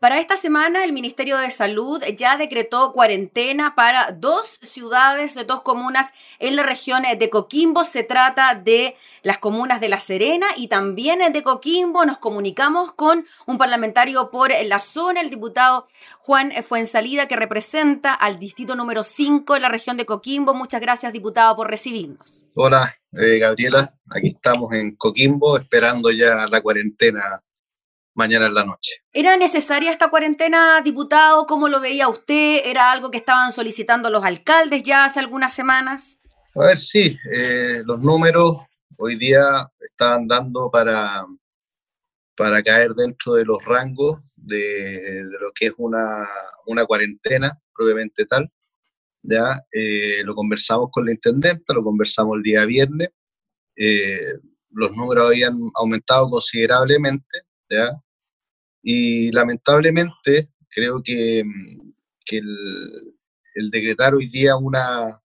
Para esta semana, el Ministerio de Salud ya decretó cuarentena para dos ciudades, dos comunas en la región de Coquimbo. Se trata de las comunas de La Serena y también de Coquimbo. Nos comunicamos con un parlamentario por la zona, el diputado Juan Fuensalida, que representa al distrito número 5 en la región de Coquimbo. Muchas gracias, diputado, por recibirnos. Hola, eh, Gabriela. Aquí estamos en Coquimbo esperando ya la cuarentena mañana en la noche. ¿Era necesaria esta cuarentena, diputado? ¿Cómo lo veía usted? ¿Era algo que estaban solicitando los alcaldes ya hace algunas semanas? A ver, sí, eh, los números hoy día están dando para, para caer dentro de los rangos de, lo que es una, cuarentena propiamente tal. Ya eh, lo conversamos con la intendente, lo conversamos el día viernes. Eh, los números habían aumentado considerablemente, ¿ya? Y lamentablemente creo que, el, decretar hoy día una,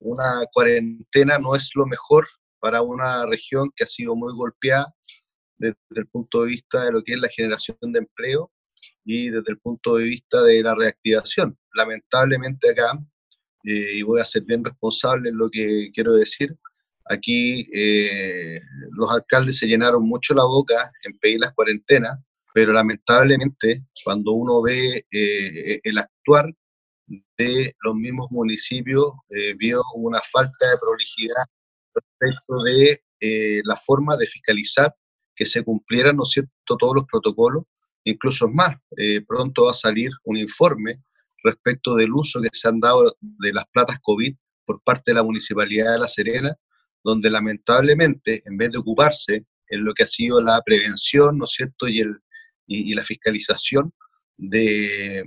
una cuarentena no es lo mejor para una región que ha sido muy golpeada desde el punto de vista de lo que es la generación de empleo y desde el punto de vista de la reactivación. Lamentablemente acá, eh, y voy a ser bien responsable en lo que quiero decir, aquí eh, los alcaldes se llenaron mucho la boca en pedir las cuarentenas, pero lamentablemente cuando uno ve eh, el actuar de los mismos municipios, eh, vio una falta de prolijidad respecto de la forma de fiscalizar que se cumplieran, ¿no cierto?, todos los protocolos, incluso más, pronto va a salir un informe respecto del uso que se han dado de las platas COVID por parte de la Municipalidad de La Serena, donde lamentablemente, en vez de ocuparse en lo que ha sido la prevención, ¿no es cierto?, y el, y, la fiscalización de,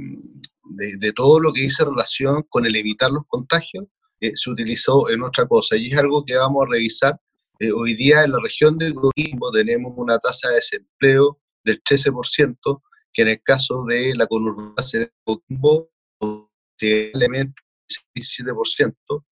de, todo lo que dice relación con el evitar los contagios eh, se utilizó en otra cosa. Y es algo que vamos a revisar. Eh, hoy día en la región de Coquimbo tenemos una tasa de desempleo del 13%, que en el caso de la conurbada de Coquimbo, posiblemente 17%,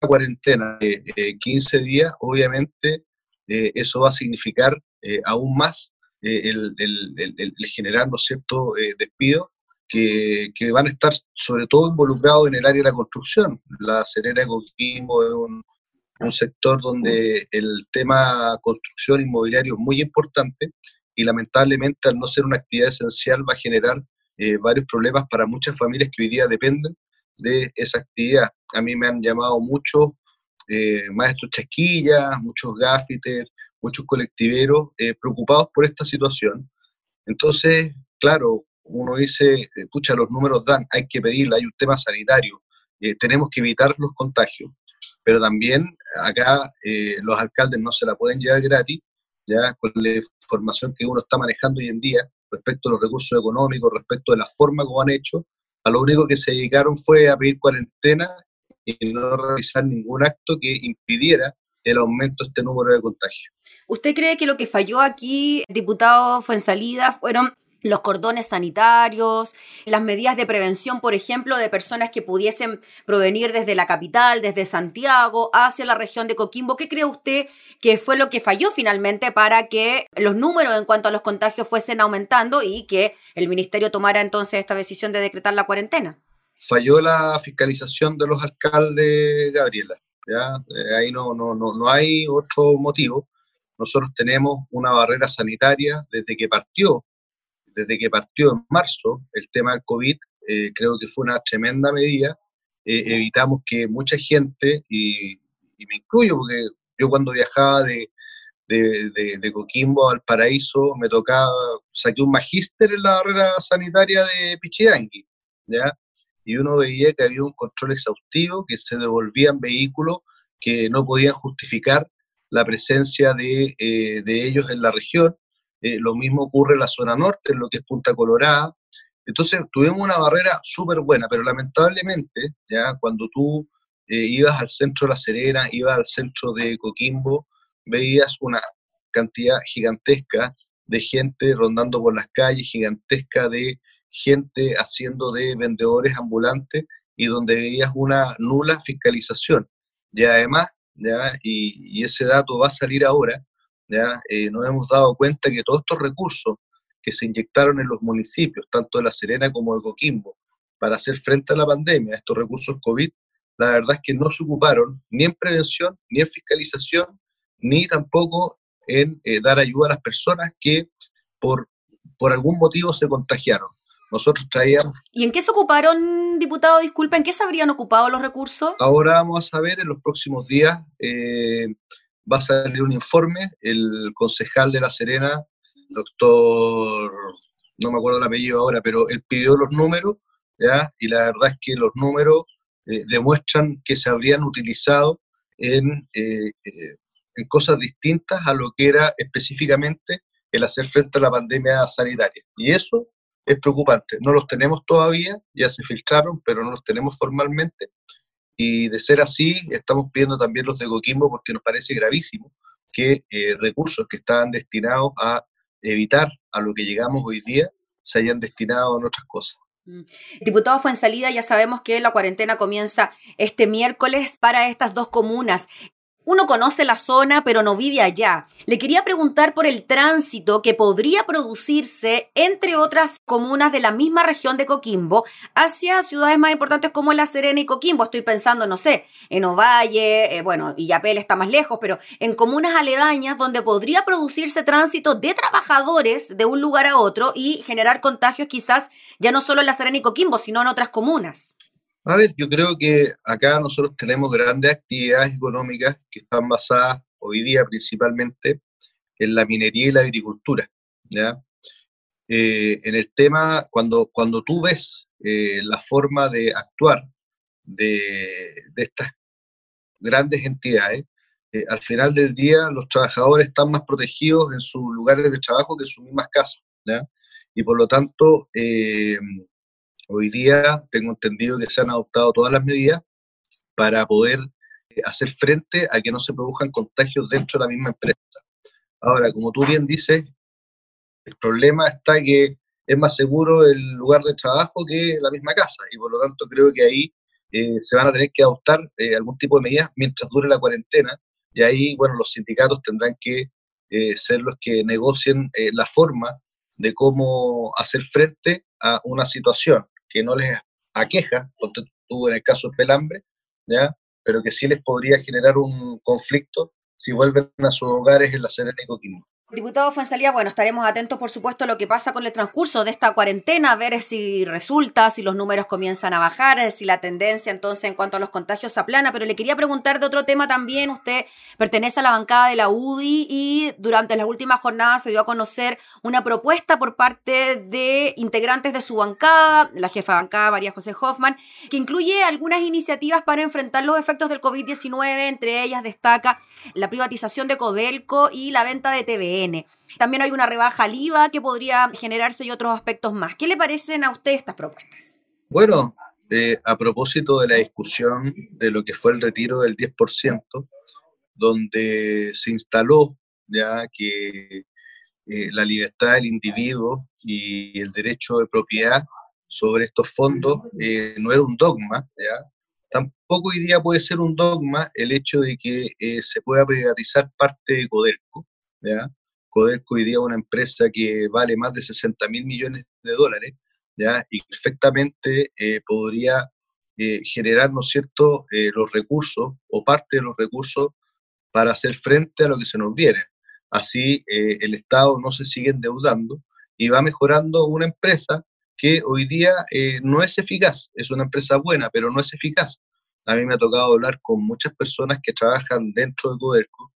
cuarentena de 15 días, obviamente eh, eso va a significar aún más eh, el, generar, ¿no cierto?, eh, despidos que, van a estar sobre todo involucrados en el área de la construcción. La Serena de Coquimbo es un, sector donde el tema construcción inmobiliario es muy importante y lamentablemente al no ser una actividad esencial va a generar eh, varios problemas para muchas familias que hoy día dependen de esa actividad. A mí me han llamado muchos maestros chasquillas, muchos gaffiters, muchos colectiveros eh, preocupados por esta situación. Entonces, claro, uno dice, escucha, los números dan, hay que pedirle, hay un tema sanitario, eh, tenemos que evitar los contagios, pero también acá eh, los alcaldes no se la pueden llevar gratis, ya con la información que uno está manejando hoy en día respecto a los recursos económicos, respecto de la forma como han hecho, a lo único que se dedicaron fue a pedir cuarentena y no realizar ningún acto que impidiera el aumento de este número de contagios. ¿Usted cree que lo que falló aquí, diputado, fue en salida, fueron los cordones sanitarios, las medidas de prevención, por ejemplo, de personas que pudiesen provenir desde la capital, desde Santiago, hacia la región de Coquimbo. ¿Qué cree usted que fue lo que falló finalmente para que los números en cuanto a los contagios fuesen aumentando y que el ministerio tomara entonces esta decisión de decretar la cuarentena? Falló la fiscalización de los alcaldes, Gabriela. ¿ya? Eh, ahí no, no, no, no hay otro motivo. Nosotros tenemos una barrera sanitaria desde que partió, desde que partió en marzo el tema del COVID, eh, creo que fue una tremenda medida. Eh, evitamos que mucha gente, y, me incluyo porque yo cuando viajaba de, de, de, Coquimbo al Paraíso me tocaba, saqué un magíster en la barrera sanitaria de Pichidangui, ¿ya? y uno veía que había un control exhaustivo, que se devolvían vehículos que no podían justificar la presencia de, eh, ellos en la región. Eh, lo mismo ocurre en la zona norte, en lo que es Punta Colorada. Entonces tuvimos una barrera súper buena, pero lamentablemente, ya cuando tú eh, ibas al centro de La Serena, ibas al centro de Coquimbo, veías una cantidad gigantesca de gente rondando por las calles, gigantesca de gente haciendo de vendedores ambulantes y donde veías una nula fiscalización. Y además, ¿ya? Y, ese dato va a salir ahora, ¿ya? Eh, nos hemos dado cuenta que todos estos recursos que se inyectaron en los municipios, tanto de La Serena como de Coquimbo, para hacer frente a la pandemia, estos recursos COVID, la verdad es que no se ocuparon ni en prevención, ni en fiscalización, ni tampoco en eh, dar ayuda a las personas que por, por algún motivo se contagiaron. Nosotros traíamos... ¿Y en qué se ocuparon, diputado? Disculpa, ¿en qué se habrían ocupado los recursos? Ahora vamos a saber, en los próximos días eh, va a salir un informe, el concejal de La Serena, doctor, no me acuerdo el apellido ahora, pero él pidió los números, ¿ya? y la verdad es que los números eh, demuestran que se habrían utilizado en, eh, en cosas distintas a lo que era específicamente el hacer frente a la pandemia sanitaria. Y eso es preocupante. No los tenemos todavía, ya se filtraron, pero no los tenemos formalmente. Y de ser así, estamos pidiendo también los de Coquimbo porque nos parece gravísimo que eh, recursos que estaban destinados a evitar a lo que llegamos hoy día se hayan destinado en otras cosas. Mm. Diputado Fuensalida, ya sabemos que la cuarentena comienza este miércoles para estas dos comunas. Uno conoce la zona, pero no vive allá. Le quería preguntar por el tránsito que podría producirse entre otras comunas de la misma región de Coquimbo hacia ciudades más importantes como La Serena y Coquimbo. Estoy pensando, no sé, en Ovalle, eh, bueno, Illapel está más lejos, pero en comunas aledañas donde podría producirse tránsito de trabajadores de un lugar a otro y generar contagios quizás ya no solo en La Serena y Coquimbo, sino en otras comunas. A ver, yo creo que acá nosotros tenemos grandes actividades económicas que están basadas hoy día principalmente en la minería y la agricultura. ¿ya? Eh, en el tema, cuando, cuando tú ves eh, la forma de actuar de, estas grandes entidades, eh, al final del día los trabajadores están más protegidos en sus lugares de trabajo que en sus mismas casas. ¿ya? Y por lo tanto, Hoy día tengo entendido que se han adoptado todas las medidas para poder eh, hacer frente a que no se produzcan contagios dentro de la misma empresa. Ahora, como tú bien dices, el problema está que es más seguro el lugar de trabajo que la misma casa y por lo tanto creo que ahí eh, se van a tener que adoptar eh, algún tipo de medidas mientras dure la cuarentena y ahí, bueno, los sindicatos tendrán que ser los que negocien la forma de cómo hacer frente a una situación que no les aqueja, tú en el caso de Pelambre, ¿ya? pero que sí les podría generar un conflicto si vuelven a sus hogares en la Serena y Coquimbo. Diputado Fuensalía, bueno, estaremos atentos, por supuesto, a lo que pasa con el transcurso de esta cuarentena, a ver si resulta, si los números comienzan a bajar, si la tendencia entonces en cuanto a los contagios se aplana. Pero le quería preguntar de otro tema también. Usted pertenece a la bancada de la UDI y durante las últimas jornadas se dio a conocer una propuesta por parte de integrantes de su bancada, la jefa bancada María José Hoffman, que incluye algunas iniciativas para enfrentar los efectos del COVID-19. Entre ellas destaca la privatización de Codelco y la venta de TVE. También hay una rebaja al IVA que podría generarse y otros aspectos más. ¿Qué le parecen a usted estas propuestas? Bueno, eh, a propósito de la discusión de lo que fue el retiro del 10%, donde se instaló ya que eh, la libertad del individuo y el derecho de propiedad sobre estos fondos eh, no era un dogma, ¿ya? tampoco hoy día puede ser un dogma el hecho de que se pueda privatizar parte de Codelco, ¿ya? Codelco hoy día es una empresa que vale más de 60 mil millones de dólares, ¿ya? y perfectamente eh, podría eh, generar, ¿no es cierto?, eh, los recursos o parte de los recursos para hacer frente a lo que se nos viene. Así el Estado no se sigue endeudando y va mejorando una empresa que hoy día no es eficaz, es una empresa buena, pero no es eficaz. A mí me ha tocado hablar con muchas personas que trabajan dentro de Codelco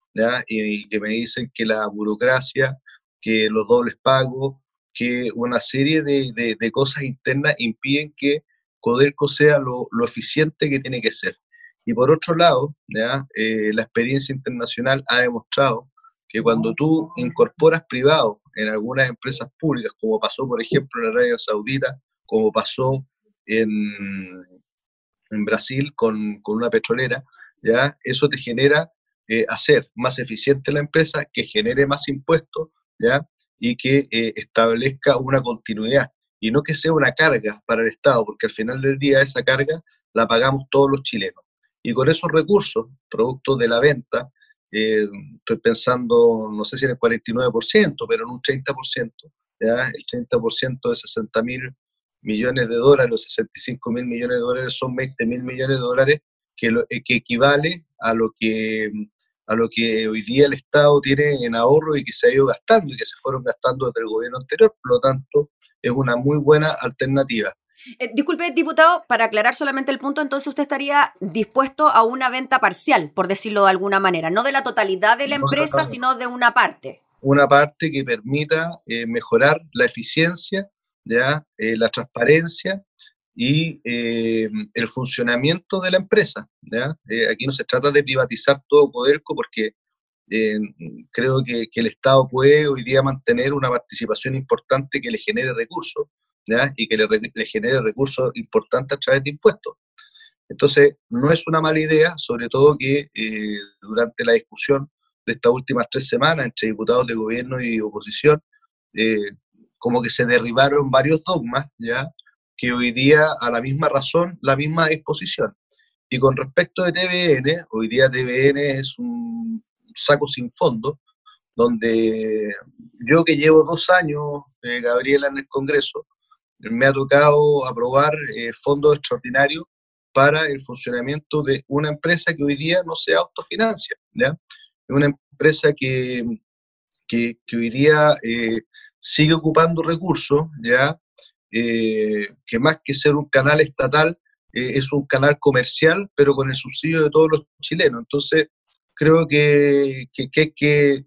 y, que me dicen que la burocracia, que los dobles pagos, que una serie de, de, cosas internas impiden que Codelco sea lo, lo, eficiente que tiene que ser. Y por otro lado, ¿ya? Eh, la experiencia internacional ha demostrado que cuando tú incorporas privados en algunas empresas públicas, como pasó por ejemplo en Arabia Saudita, como pasó en, en Brasil con, con, una petrolera, ¿ya? eso te genera eh, hacer más eficiente la empresa, que genere más impuestos, ¿ya? Y que eh, establezca una continuidad y no que sea una carga para el Estado, porque al final del día esa carga la pagamos todos los chilenos. Y con esos recursos, producto de la venta, eh, estoy pensando, no sé si en el 49%, pero en un 30%, ¿ya? el 30% de 60 mil millones de dólares, los 65 mil millones de dólares son 20 mil millones de dólares, que, eh, que equivale a lo que, a lo que hoy día el Estado tiene en ahorro y que se ha ido gastando y que se fueron gastando desde el gobierno anterior. Por lo tanto, es una muy buena alternativa. Eh, disculpe, diputado, para aclarar solamente el punto, entonces usted estaría dispuesto a una venta parcial, por decirlo de alguna manera, no de la totalidad de la empresa, sino de una parte. Una parte que permita eh, mejorar la eficiencia, ya eh, la transparencia y el funcionamiento de la empresa. ¿ya? aquí no se trata de privatizar todo Codelco porque creo que, el Estado puede hoy día mantener una participación importante que le genere recursos y que le, genere recursos importantes a través de impuestos. Entonces, no es una mala idea, sobre todo que eh, durante la discusión de estas últimas tres semanas entre diputados de gobierno y oposición, eh, como que se derribaron varios dogmas, ¿ya? Que hoy día a la misma razón, la misma disposición. Y con respecto de TVN, hoy día TVN es un saco sin fondo, donde yo que llevo dos años, eh, Gabriela, en el Congreso, me ha tocado aprobar eh, fondos extraordinarios para el funcionamiento de una empresa que hoy día no se autofinancia, ¿ya? Una empresa que, que, hoy día eh, sigue ocupando recursos, ¿ya? Eh, que más que ser un canal estatal, es un canal comercial, pero con el subsidio de todos los chilenos. Entonces, creo que, que, que hay que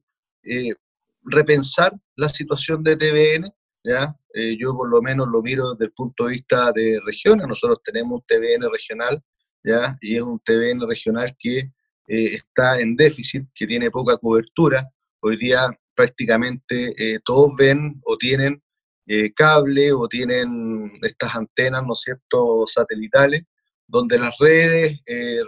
repensar la situación de TVN, ¿ya? Eh, yo por lo menos lo miro desde el punto de vista de regiones. Nosotros tenemos un TVN regional, ¿ya? Y es un TVN regional que eh, está en déficit, que tiene poca cobertura. Hoy día prácticamente eh, todos ven o tienen cable o tienen estas antenas, ¿no es cierto?, satelitales, donde las redes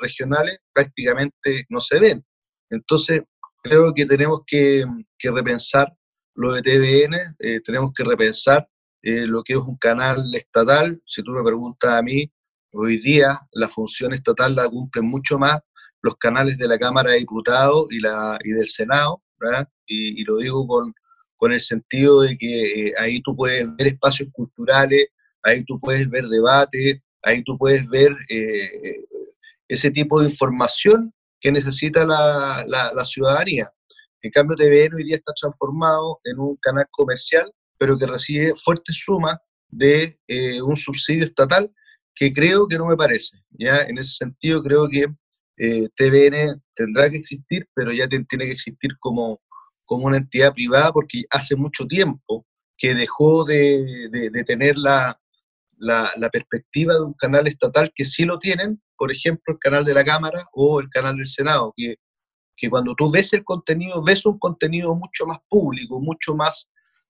regionales prácticamente no se ven. Entonces, creo que tenemos que, que repensar lo de TVN, tenemos que repensar eh, lo que es un canal estatal. Si tú me preguntas a mí, hoy día la función estatal la cumplen mucho más los canales de la Cámara de Diputados y, la, y del Senado, y, lo digo con, con, el sentido de que eh, ahí tú puedes ver espacios culturales, ahí tú puedes ver debate, ahí tú puedes ver eh, ese tipo de información que necesita la, ciudadanía. En cambio, TVN hoy día está transformado en un canal comercial pero que recibe fuertes sumas de eh, un subsidio estatal que creo que no me parece. ¿ya? En ese sentido, creo que eh, TVN tendrá que existir, pero ya tiene que existir como, como una entidad privada porque hace mucho tiempo que dejó de, de, tener la, la, perspectiva de un canal estatal que sí lo tienen, por ejemplo, el canal de la Cámara o el canal del Senado, que, que cuando tú ves el contenido, ves un contenido mucho más público, mucho más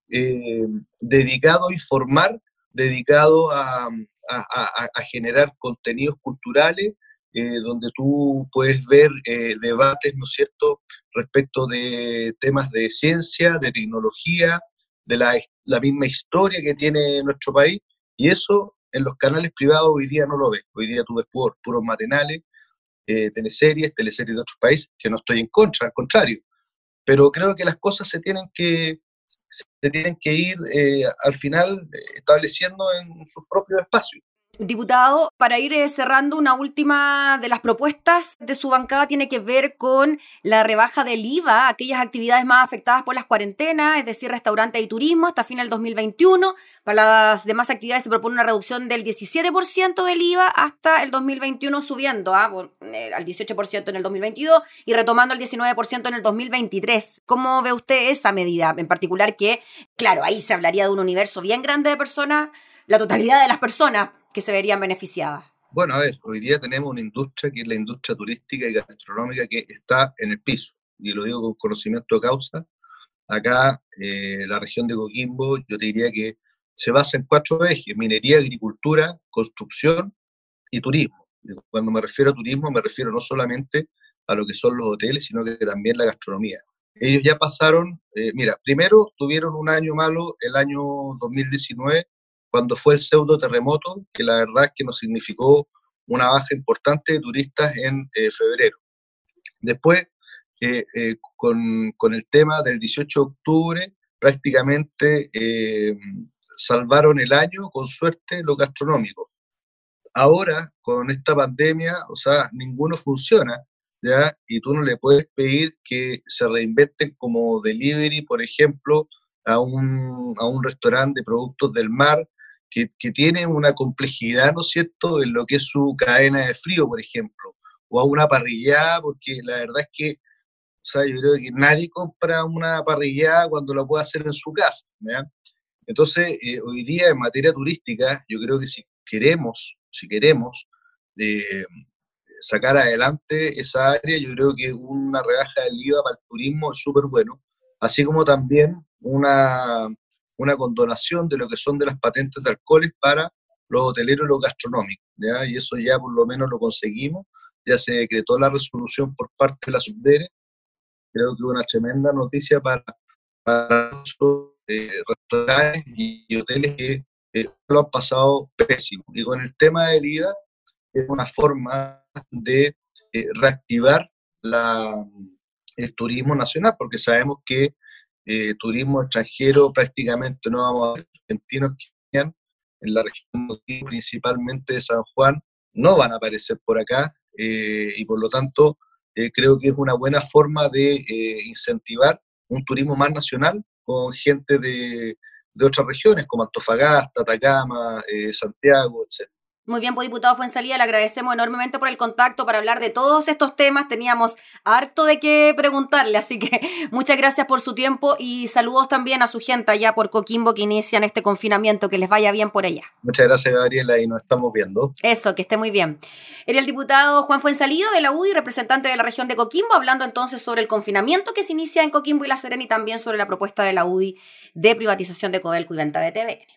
eh, dedicado a informar, dedicado a, generar contenidos culturales, eh, donde tú puedes ver eh, debates, ¿no es cierto?, respecto de temas de ciencia, de tecnología, de la, la, misma historia que tiene nuestro país, y eso en los canales privados hoy día no lo ves. Hoy día tú ves puros matinales, teleseries, teleseries de otros países, que no estoy en contra, al contrario. Pero creo que las cosas se tienen que, se tienen que ir eh, al final eh, estableciendo en sus propios espacios. Diputado, para ir eh, cerrando, una última de las propuestas de su bancada tiene que ver con la rebaja del IVA, aquellas actividades más afectadas por las cuarentenas, es decir, restaurante y turismo, hasta fin del 2021. Para las demás actividades se propone una reducción del 17% del IVA hasta el 2021, subiendo ¿ah? eh, al 18% en el 2022 y retomando al 19% en el 2023. ¿Cómo ve usted esa medida? En particular que, claro, ahí se hablaría de un universo bien grande de personas, la totalidad de las personas que se verían beneficiadas? Bueno, a ver, hoy día tenemos una industria que es la industria turística y gastronómica que está en el piso, y lo digo con conocimiento de causa. Acá, eh, la región de Coquimbo, yo te diría que se basa en cuatro ejes, minería, agricultura, construcción y turismo. Cuando me refiero a turismo, me refiero no solamente a lo que son los hoteles, sino que también la gastronomía. Ellos ya pasaron, eh, mira, primero tuvieron un año malo, el año 2019, cuando fue el pseudo terremoto, que la verdad es que nos significó una baja importante de turistas en eh, febrero. Después, eh, eh, con, con, el tema del 18 de octubre, prácticamente eh, salvaron el año con suerte lo gastronómico. Ahora, con esta pandemia, o sea, ninguno funciona, ¿ya? Y tú no le puedes pedir que se reinventen como delivery, por ejemplo, a un, a un restaurante de productos del mar, que, que, tiene una complejidad, ¿no es cierto?, en lo que es su cadena de frío, por ejemplo, o a una parrillada, porque la verdad es que, o sea, yo creo que nadie compra una parrillada cuando lo puede hacer en su casa, ¿ya? Entonces, eh, hoy día en materia turística, yo creo que si queremos, si queremos eh, sacar adelante esa área, yo creo que una rebaja del IVA para el turismo es súper bueno, así como también una, una condonación de lo que son de las patentes de alcoholes para los hoteleros y los gastronómicos, ¿ya? y eso ya por lo menos lo conseguimos, ya se decretó la resolución por parte de la SUBDERE, creo que una tremenda noticia para, para eh, restaurantes y hoteles que lo han pasado pésimo. Y con el tema del IVA, es una forma de eh, reactivar la, el turismo nacional, porque sabemos que eh, turismo extranjero prácticamente no vamos a ver argentinos que en la región principalmente de San Juan, no van a aparecer por acá y por lo tanto creo que es una buena forma de incentivar un turismo más nacional con gente de, otras regiones como Antofagasta, Atacama, eh, Santiago, etc. Muy bien, pues diputado Fuensalía, le agradecemos enormemente por el contacto para hablar de todos estos temas. Teníamos harto de qué preguntarle, así que muchas gracias por su tiempo y saludos también a su gente allá por Coquimbo que inician este confinamiento. Que les vaya bien por allá. Muchas gracias, Gabriela, y nos estamos viendo. Eso, que esté muy bien. Era el diputado Juan Fuensalía de la UDI, representante de la región de Coquimbo, hablando entonces sobre el confinamiento que se inicia en Coquimbo y La Serena y también sobre la propuesta de la UDI de privatización de Codelco y venta de TVN.